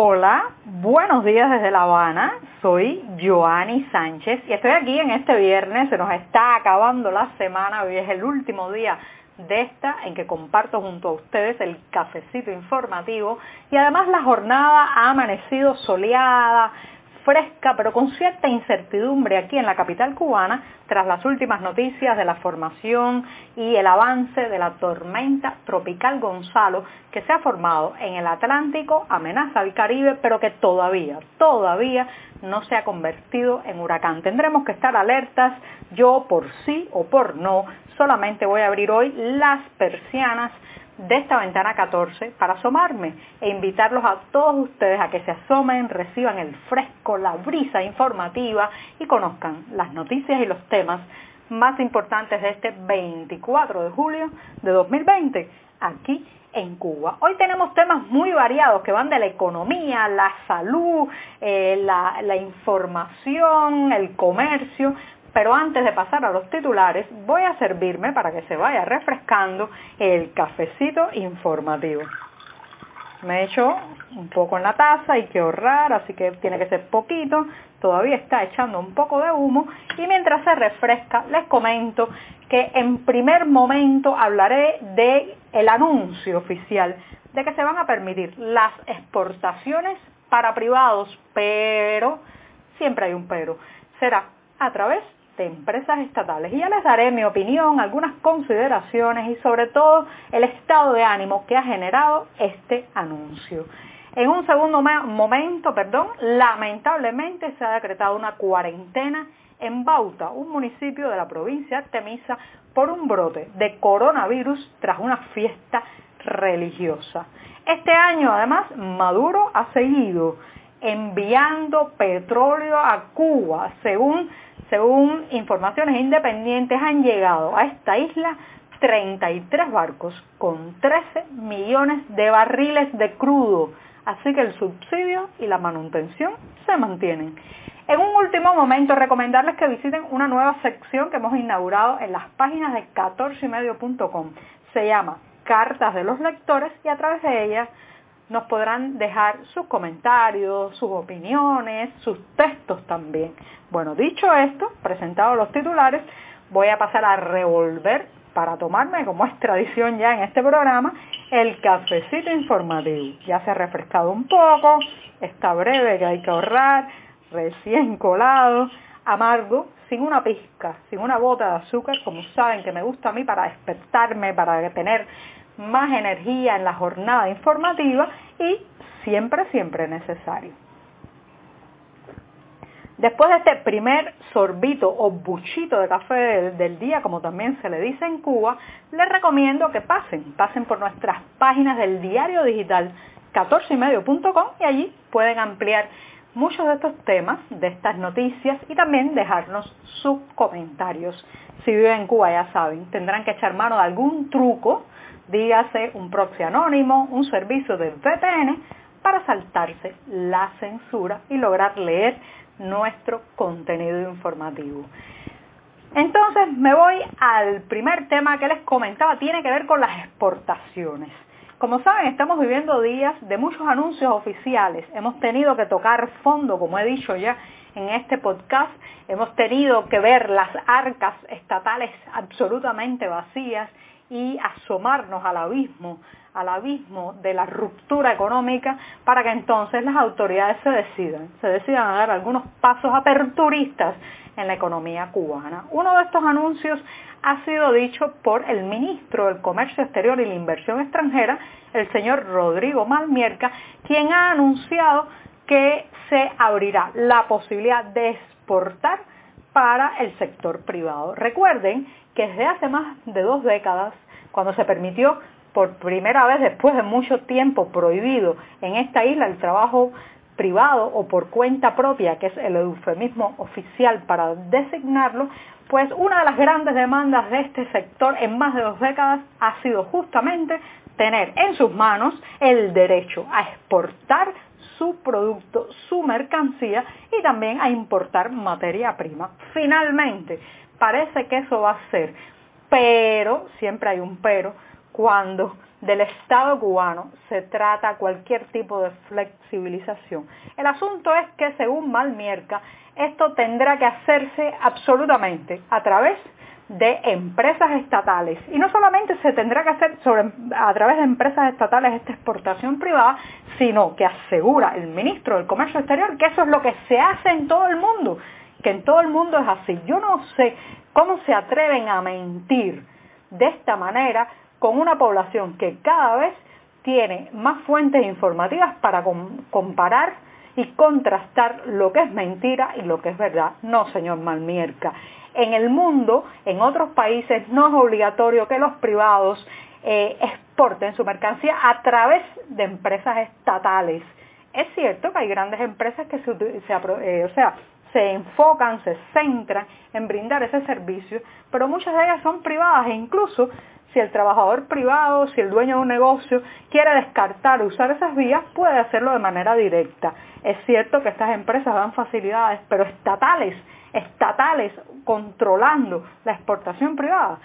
Hola, buenos días desde La Habana. Soy Joanny Sánchez y estoy aquí en este viernes. Se nos está acabando la semana. Hoy es el último día de esta en que comparto junto a ustedes el cafecito informativo y además la jornada ha amanecido soleada, fresca, pero con cierta incertidumbre aquí en la capital cubana tras las últimas noticias de la formación y el avance de la tormenta tropical Gonzalo que se ha formado en el Atlántico, amenaza al Caribe, pero que todavía, todavía no se ha convertido en huracán. Tendremos que estar alertas, yo por sí o por no, solamente voy a abrir hoy las persianas de esta ventana 14 para asomarme e invitarlos a todos ustedes a que se asomen, reciban el fresco, la brisa informativa y conozcan las noticias y los temas más importantes de este 24 de julio de 2020 aquí en Cuba. Hoy tenemos temas muy variados que van de la economía, la salud, eh, la, la información, el comercio, pero antes de pasar a los titulares, voy a servirme para que se vaya refrescando el cafecito informativo. Me he hecho un poco en la taza, hay que ahorrar, así que tiene que ser poquito. Todavía está echando un poco de humo y mientras se refresca les comento que en primer momento hablaré de anuncio oficial de que se van a permitir las exportaciones para privados, pero siempre hay un pero. Será a través de empresas estatales. Y ya les daré mi opinión, algunas consideraciones y sobre todo el estado de ánimo que ha generado este anuncio. En un segundo momento, perdón, lamentablemente se ha decretado una cuarentena en Bauta, un municipio de la provincia de Artemisa, por un brote de coronavirus tras una fiesta religiosa. Este año, además, Maduro ha seguido enviando petróleo a Cuba, según según informaciones independientes, han llegado a esta isla 33 barcos con 13 millones de barriles de crudo. Así que el subsidio y la manutención se mantienen. En un último momento, recomendarles que visiten una nueva sección que hemos inaugurado en las páginas de 14ymedio.com. Se llama Cartas de los Lectores y a través de ellas nos podrán dejar sus comentarios, sus opiniones, sus textos también. Bueno, dicho esto, presentados los titulares, voy a pasar a revolver para tomarme, como es tradición ya en este programa, el cafecito informativo. Ya se ha refrescado un poco, está breve que hay que ahorrar, recién colado, amargo, sin una pizca, sin una gota de azúcar, como saben que me gusta a mí para despertarme, para tener más energía en la jornada informativa y siempre, siempre necesario. Después de este primer sorbito o buchito de café del, día, como también se le dice en Cuba, les recomiendo que pasen, pasen por nuestras páginas del diario digital 14ymedio.com y allí pueden ampliar muchos de estos temas, de estas noticias y también dejarnos sus comentarios. Si viven en Cuba, ya saben, tendrán que echar mano de algún truco dígase un proxy anónimo, un servicio de VPN, para saltarse la censura y lograr leer nuestro contenido informativo. Entonces me voy al primer tema que les comentaba, tiene que ver con las exportaciones. Como saben, estamos viviendo días de muchos anuncios oficiales. Hemos tenido que tocar fondo, como he dicho ya en este podcast. Hemos tenido que ver las arcas estatales absolutamente vacías y asomarnos al abismo, al abismo de la ruptura económica para que entonces las autoridades se decidan, se decidan a dar algunos pasos aperturistas en la economía cubana. Uno de estos anuncios ha sido dicho por el ministro del Comercio Exterior y la Inversión Extranjera, el señor Rodrigo Malmierca, quien ha anunciado que se abrirá la posibilidad de exportar para el sector privado. Recuerden que desde hace más de dos décadas, cuando se permitió por primera vez después de mucho tiempo prohibido en esta isla el trabajo privado o por cuenta propia, que es el eufemismo oficial para designarlo, pues una de las grandes demandas de este sector en más de dos décadas ha sido justamente tener en sus manos el derecho a exportar su producto, su mercancía y también a importar materia prima. Finalmente, parece que eso va a ser, pero, siempre hay un pero, cuando del Estado cubano se trata cualquier tipo de flexibilización. El asunto es que, según Malmierca, esto tendrá que hacerse absolutamente a través empresas estatales. Y no solamente se tendrá que hacer a través de empresas estatales esta exportación privada, sino que asegura el ministro del Comercio Exterior que eso es lo que se hace en todo el mundo, que en todo el mundo es así. Yo no sé cómo se atreven a mentir de esta manera con una población que cada vez tiene más fuentes informativas para comparar y contrastar lo que es mentira y lo que es verdad. No, señor Malmierca. En el mundo, en otros países, no es obligatorio que los privados eh, exporten su mercancía a través de empresas estatales. Es cierto que hay grandes empresas que se, eh, o sea, se enfocan, se centran en brindar ese servicio, pero muchas de ellas son privadas e incluso si el trabajador privado, si el dueño de un negocio quiere descartar usar esas vías, puede hacerlo de manera directa. Es cierto que estas empresas dan facilidades, pero estatales, estatales controlando la exportación privada,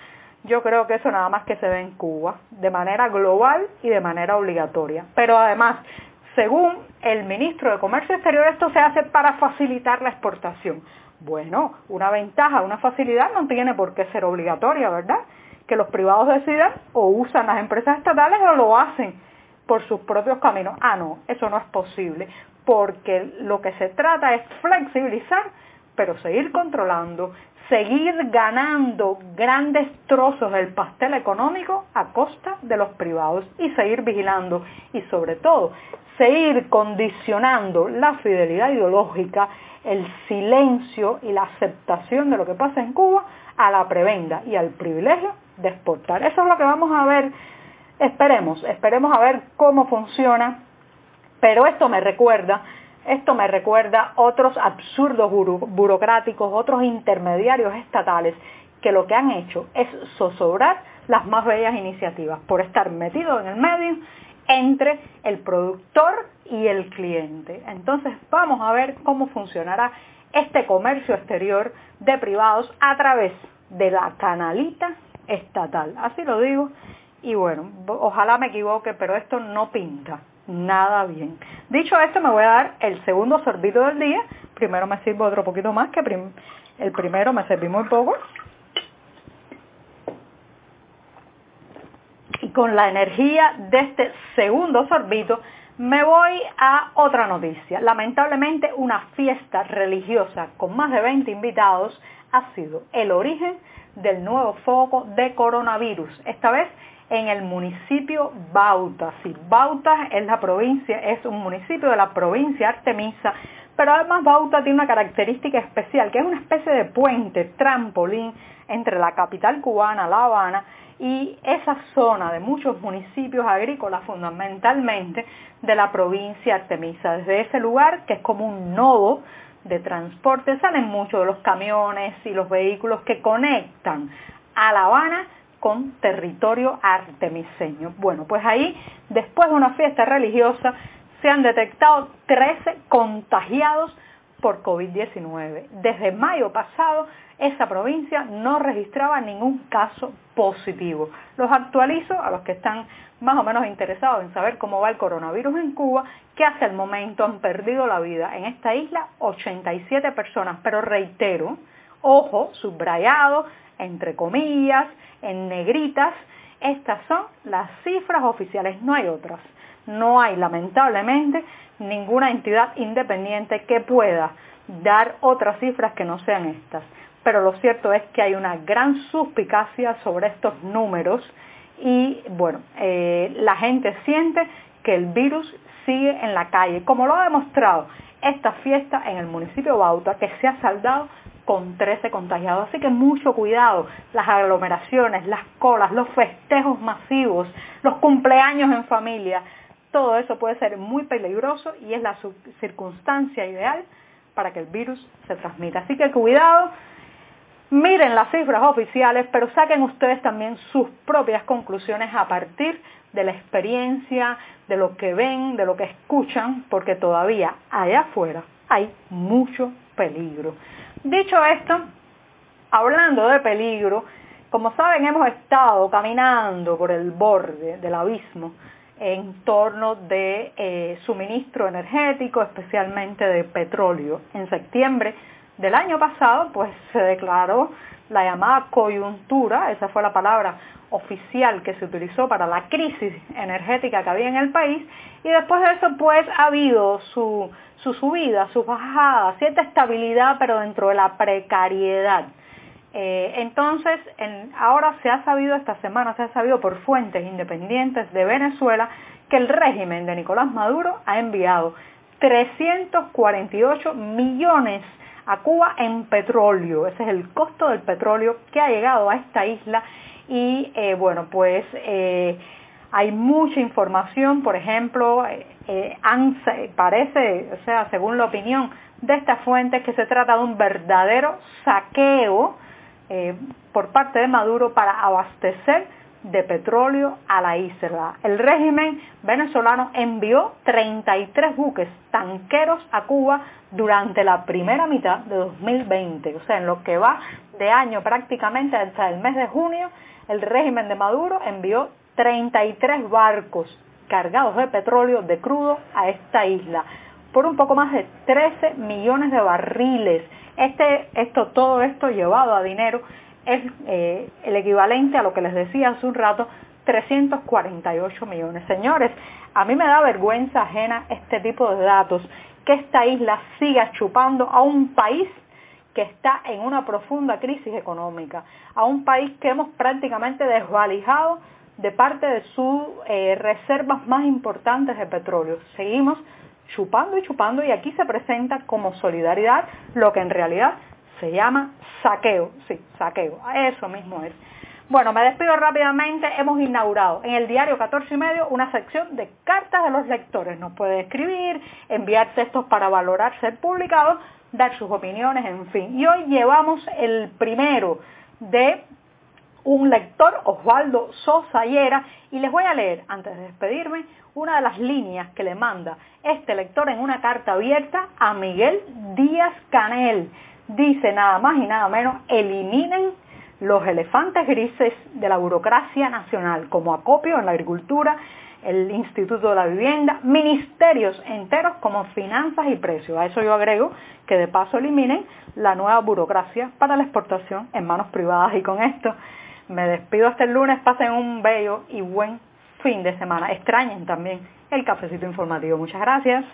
yo creo que eso nada más que se ve en Cuba, de manera global y de manera obligatoria. Pero además, según el ministro de Comercio Exterior, esto se hace para facilitar la exportación. Bueno, una ventaja, una facilidad no tiene por qué ser obligatoria, ¿verdad? Que los privados decidan o usan las empresas estatales o lo hacen por sus propios caminos. Ah, no, eso no es posible, porque lo que se trata es flexibilizar, pero seguir controlando, seguir ganando grandes trozos del pastel económico a costa de los privados y seguir vigilando y sobre todo seguir condicionando la fidelidad ideológica, el silencio y la aceptación de lo que pasa en Cuba a la prebenda y al privilegio de exportar. Eso es lo que vamos a ver, esperemos, esperemos a ver cómo funciona, pero esto me recuerda esto me recuerda otros absurdos burocráticos, otros intermediarios estatales que lo que han hecho es zozobrar las más bellas iniciativas por estar metidos en el medio entre el productor y el cliente. Entonces vamos a ver cómo funcionará este comercio exterior de privados a través de la canalita estatal. Así lo digo. Y bueno, ojalá me equivoque, pero esto no pinta nada bien. Dicho esto, me voy a dar el segundo sorbito del día. Primero me sirvo otro poquito más, que el primero me serví muy poco. Y con la energía de este segundo sorbito, me voy a otra noticia. Lamentablemente, una fiesta religiosa con más de 20 invitados ha sido el origen del nuevo foco de coronavirus. Esta vez en el municipio Bauta. Sí, Bauta es la provincia, es un municipio de la provincia Artemisa, pero además Bauta tiene una característica especial, que es una especie de puente, trampolín entre la capital cubana, La Habana, y esa zona de muchos municipios agrícolas fundamentalmente de la provincia Artemisa. Desde ese lugar, que es como un nodo de transporte, salen muchos de los camiones y los vehículos que conectan a La Habana con territorio artemiseño. Bueno, pues ahí, después de una fiesta religiosa, se han detectado 13 contagiados por COVID-19. Desde mayo pasado, esa provincia no registraba ningún caso positivo. Los actualizo a los que están más o menos interesados en saber cómo va el coronavirus en Cuba, que hasta el momento han perdido la vida en esta isla 87 personas, pero reitero, ojo, subrayado, entre comillas, en negritas, estas son las cifras oficiales, no hay otras. No hay, lamentablemente, ninguna entidad independiente que pueda dar otras cifras que no sean estas. Pero lo cierto es que hay una gran suspicacia sobre estos números y, bueno, eh, la gente siente que el virus sigue en la calle, como lo ha demostrado esta fiesta en el municipio de Bauta, que se ha saldado con 13 contagiados. Así que mucho cuidado, las aglomeraciones, las colas, los festejos masivos, los cumpleaños en familia, todo eso puede ser muy peligroso y es la circunstancia ideal para que el virus se transmita. Así que cuidado, miren las cifras oficiales, pero saquen ustedes también sus propias conclusiones a partir de la experiencia, de lo que ven, de lo que escuchan, porque todavía allá afuera hay mucho peligro. Dicho esto, hablando de peligro, Como saben, hemos estado caminando por el borde del abismo en torno de eh, suministro energético, especialmente de petróleo. En septiembre del año pasado, pues se declaró la llamada coyuntura, esa fue la palabra oficial que se utilizó para la crisis energética que había en el país, y después de eso pues ha habido su, su subida, su bajada, cierta estabilidad, pero dentro de la precariedad. Eh, entonces, ahora se ha sabido, esta semana se ha sabido por fuentes independientes de Venezuela, que el régimen de Nicolás Maduro ha enviado 348 millones a Cuba en petróleo. Ese es el costo del petróleo que ha llegado a esta isla y eh, bueno, pues eh, hay mucha información, por ejemplo, parece, o sea, según la opinión de estas fuentes, que se trata de un verdadero saqueo eh, por parte de Maduro para abastecer de petróleo a la isla. El régimen venezolano envió 33 buques tanqueros a Cuba durante la primera mitad de 2020. O sea, en lo que va de año prácticamente hasta el mes de junio, el régimen de Maduro envió 33 barcos cargados de petróleo de crudo a esta isla por un poco más de 13 millones de barriles este, esto, todo esto llevado a dinero es eh, el equivalente a lo que les decía hace un rato, 348 millones. Señores, a mí me da vergüenza ajena este tipo de datos, que esta isla siga chupando a un país que está en una profunda crisis económica, a un país que hemos prácticamente desvalijado de parte de sus eh, reservas más importantes de petróleo. Seguimos chupando y chupando y aquí se presenta como solidaridad lo que en realidad se llama saqueo, sí, saqueo, eso mismo es. Bueno, me despido rápidamente, hemos inaugurado en el diario 14 y medio una sección de cartas de los lectores, nos puede escribir, enviar textos para valorar ser publicados, dar sus opiniones, en fin. Y hoy llevamos el primero de un lector, Osvaldo Sosa y les voy a leer, antes de despedirme, una de las líneas que le manda este lector en una carta abierta a Miguel Díaz Canel. Dice nada más y nada menos, eliminen los elefantes grises de la burocracia nacional, como acopio en la agricultura, el Instituto de la Vivienda, ministerios enteros como finanzas y precios. A eso yo agrego que de paso eliminen la nueva burocracia para la exportación en manos privadas. Y con esto me despido hasta el lunes, pasen un bello y buen fin de semana. Extrañen también el cafecito informativo. Muchas gracias.